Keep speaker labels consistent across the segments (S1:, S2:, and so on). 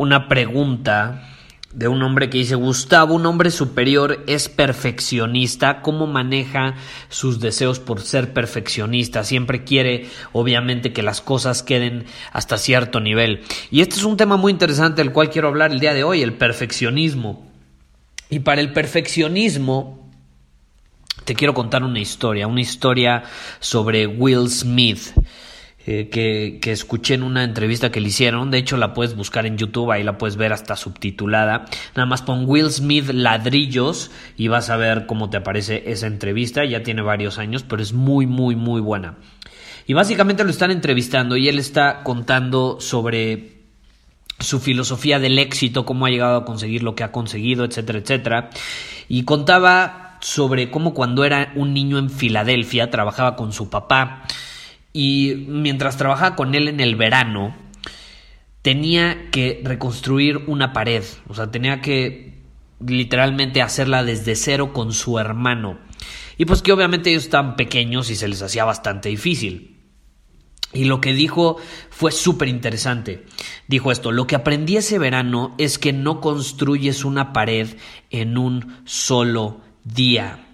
S1: una pregunta de un hombre que dice, Gustavo, un hombre superior es perfeccionista, ¿cómo maneja sus deseos por ser perfeccionista? Siempre quiere, obviamente, que las cosas queden hasta cierto nivel. Y este es un tema muy interesante del cual quiero hablar el día de hoy, el perfeccionismo. Y para el perfeccionismo, te quiero contar una historia, una historia sobre Will Smith. Eh, que, escuché en una entrevista que le hicieron. De hecho, la puedes buscar en YouTube, ahí la puedes ver hasta subtitulada. Nada más pon Will Smith ladrillos y vas a ver cómo te aparece esa entrevista. Ya tiene varios años, pero es muy, muy, muy buena. Y básicamente lo están entrevistando y él está contando sobre su filosofía del éxito, cómo ha llegado a conseguir lo que ha conseguido, etcétera, etcétera. Y contaba sobre cómo cuando era un niño en Filadelfia trabajaba con su papá y mientras trabajaba con él en el verano, tenía que reconstruir una pared, o sea, tenía que literalmente hacerla desde cero con su hermano. Y pues que obviamente ellos estaban pequeños y se les hacía bastante difícil. Y lo que dijo fue súper interesante. Dijo esto, lo que aprendí ese verano es que no construyes una pared en un solo día.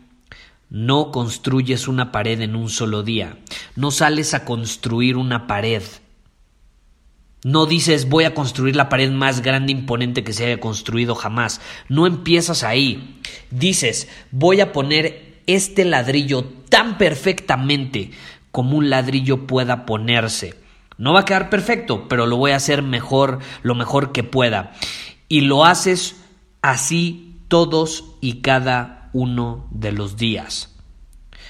S1: No construyes una pared en un solo día. No sales a construir una pared. No dices voy a construir la pared más grande e imponente que se haya construido jamás. No empiezas ahí. Dices voy a poner este ladrillo tan perfectamente como un ladrillo pueda ponerse. No va a quedar perfecto, pero lo voy a hacer mejor, lo mejor que pueda. Y lo haces así todos y cada uno de los días.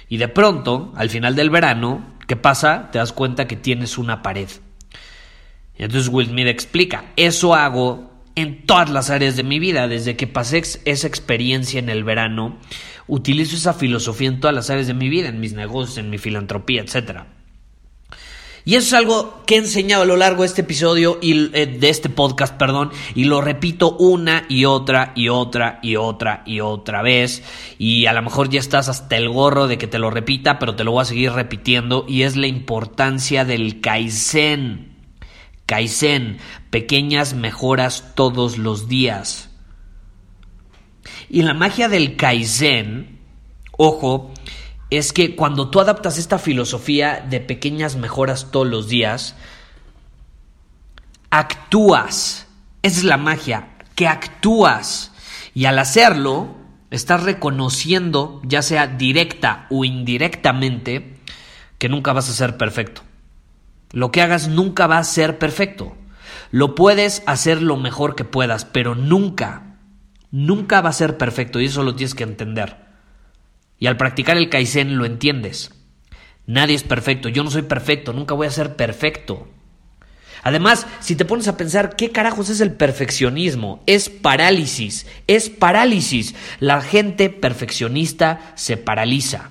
S1: Y de pronto, al final del verano, ¿qué pasa? Te das cuenta que tienes una pared. Entonces Will Smith explica, eso hago en todas las áreas de mi vida, desde que pasé esa experiencia en el verano, utilizo esa filosofía en todas las áreas de mi vida, en mis negocios, en mi filantropía, etcétera. Y eso es algo que he enseñado a lo largo de este episodio y eh, de este podcast, perdón, y lo repito una y otra y otra y otra y otra vez. Y a lo mejor ya estás hasta el gorro de que te lo repita, pero te lo voy a seguir repitiendo y es la importancia del Kaizen. Kaizen, pequeñas mejoras todos los días. Y la magia del Kaizen, ojo, es que cuando tú adaptas esta filosofía de pequeñas mejoras todos los días, actúas. Esa es la magia, que actúas. Y al hacerlo, estás reconociendo, ya sea directa o indirectamente, que nunca vas a ser perfecto. Lo que hagas nunca va a ser perfecto. Lo puedes hacer lo mejor que puedas, pero nunca, nunca va a ser perfecto y eso lo tienes que entender. Y al practicar el Kaizen lo entiendes. Nadie es perfecto, yo no soy perfecto, nunca voy a ser perfecto. Además, si te pones a pensar, ¿qué carajos es el perfeccionismo? Es parálisis, es parálisis. La gente perfeccionista se paraliza.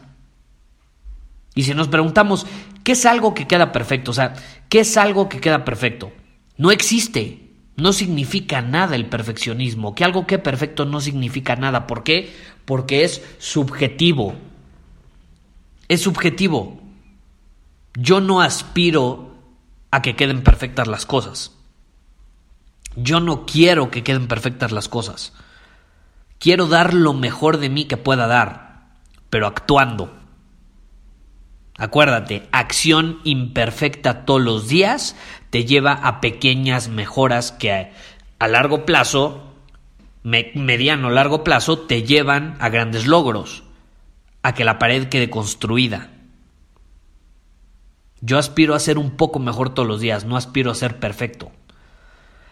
S1: Y si nos preguntamos, ¿qué es algo que queda perfecto? O sea, ¿qué es algo que queda perfecto? No existe. No significa nada el perfeccionismo. Que algo que perfecto no significa nada. ¿Por qué? porque es subjetivo. Es subjetivo. Yo no aspiro a que queden perfectas las cosas. Yo no quiero que queden perfectas las cosas. Quiero dar lo mejor de mí que pueda dar, pero actuando. Acuérdate, acción imperfecta todos los días te lleva a pequeñas mejoras que a largo plazo, mediano largo plazo, te llevan a grandes logros, a que la pared quede construida. Yo aspiro a ser un poco mejor todos los días, no aspiro a ser perfecto.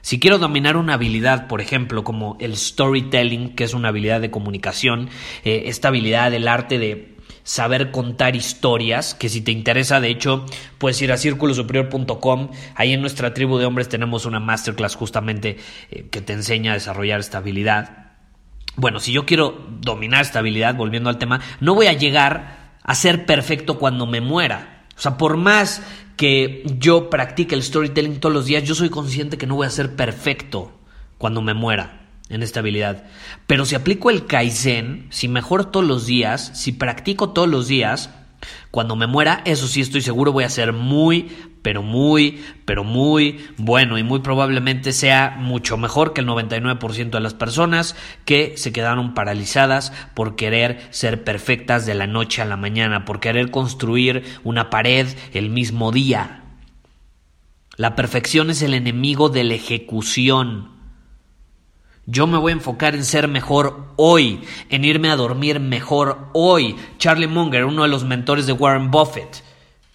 S1: Si quiero dominar una habilidad, por ejemplo, como el storytelling, que es una habilidad de comunicación, eh, esta habilidad del arte de saber contar historias, que si te interesa, de hecho, puedes ir a círculosuperior.com. Ahí en nuestra tribu de hombres tenemos una masterclass justamente eh, que te enseña a desarrollar esta habilidad. Bueno, si yo quiero dominar esta habilidad, volviendo al tema, no voy a llegar a ser perfecto cuando me muera. O sea, por más que yo practique el storytelling todos los días, yo soy consciente que no voy a ser perfecto cuando me muera en esta habilidad. Pero si aplico el Kaizen, si mejoro todos los días, si practico todos los días, cuando me muera, eso sí estoy seguro voy a ser muy, pero muy, pero muy bueno y muy probablemente sea mucho mejor que el 99% de las personas que se quedaron paralizadas por querer ser perfectas de la noche a la mañana, por querer construir una pared el mismo día. La perfección es el enemigo de la ejecución. Yo me voy a enfocar en ser mejor hoy, en irme a dormir mejor hoy. Charlie Munger, uno de los mentores de Warren Buffett,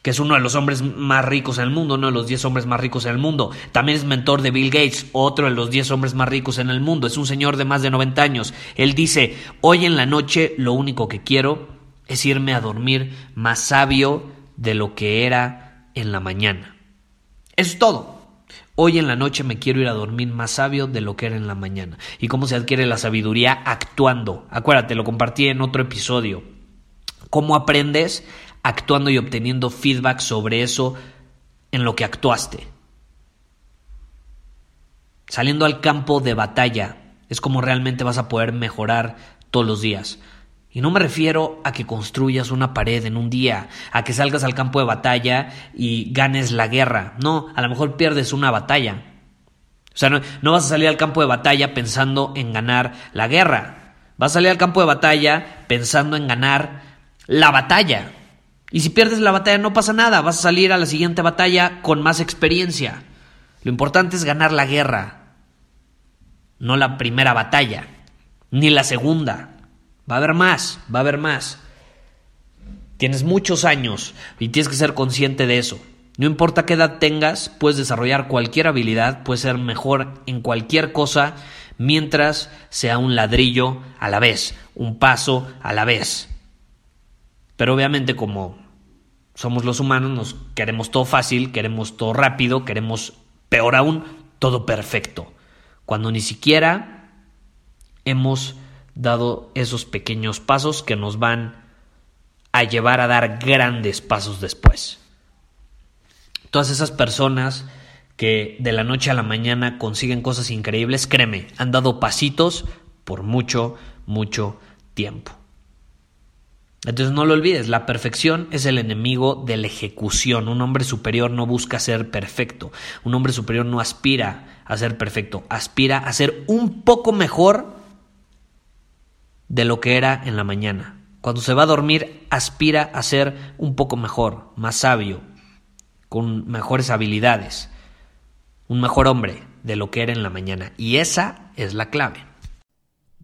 S1: que es uno de los hombres más ricos en el mundo, uno de los 10 hombres más ricos en el mundo. También es mentor de Bill Gates, otro de los 10 hombres más ricos en el mundo. Es un señor de más de 90 años. Él dice, hoy en la noche lo único que quiero es irme a dormir más sabio de lo que era en la mañana. Eso es todo. Hoy en la noche me quiero ir a dormir más sabio de lo que era en la mañana. ¿Y cómo se adquiere la sabiduría? Actuando. Acuérdate, lo compartí en otro episodio. ¿Cómo aprendes? Actuando y obteniendo feedback sobre eso en lo que actuaste. Saliendo al campo de batalla es como realmente vas a poder mejorar todos los días. Y no me refiero a que construyas una pared en un día, a que salgas al campo de batalla y ganes la guerra. No, a lo mejor pierdes una batalla. O sea, no, vas a salir al campo de batalla pensando en ganar la guerra. Vas a salir al campo de batalla pensando en ganar la batalla. Y si pierdes la batalla no pasa nada, vas a salir a la siguiente batalla con más experiencia. Lo importante es ganar la guerra, no la primera batalla, ni la segunda. Va a haber más, va a haber más. Tienes muchos años y tienes que ser consciente de eso. No importa qué edad tengas, puedes desarrollar cualquier habilidad, puedes ser mejor en cualquier cosa mientras sea un ladrillo a la vez, un paso a la vez. Pero obviamente como somos los humanos, nos queremos todo fácil, queremos todo rápido, queremos, peor aún, todo perfecto. Cuando ni siquiera hemos dado esos pequeños pasos que nos van a llevar a dar grandes pasos después. Todas esas personas que de la noche a la mañana consiguen cosas increíbles, créeme, han dado pasitos por mucho, mucho tiempo. Entonces no lo olvides, la perfección es el enemigo de la ejecución. Un hombre superior no busca ser perfecto. Un hombre superior no aspira a ser perfecto, aspira a ser un poco mejor de lo que era en la mañana. Cuando se va a dormir, aspira a ser un poco mejor, más sabio, con mejores habilidades, un mejor hombre de lo que era en la mañana. Y esa es la clave.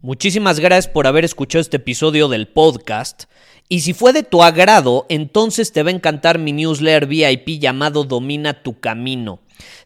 S1: Muchísimas gracias por haber escuchado este episodio del podcast. Y si fue de tu agrado, entonces te va a encantar mi newsletter VIP llamado Domina tu Camino.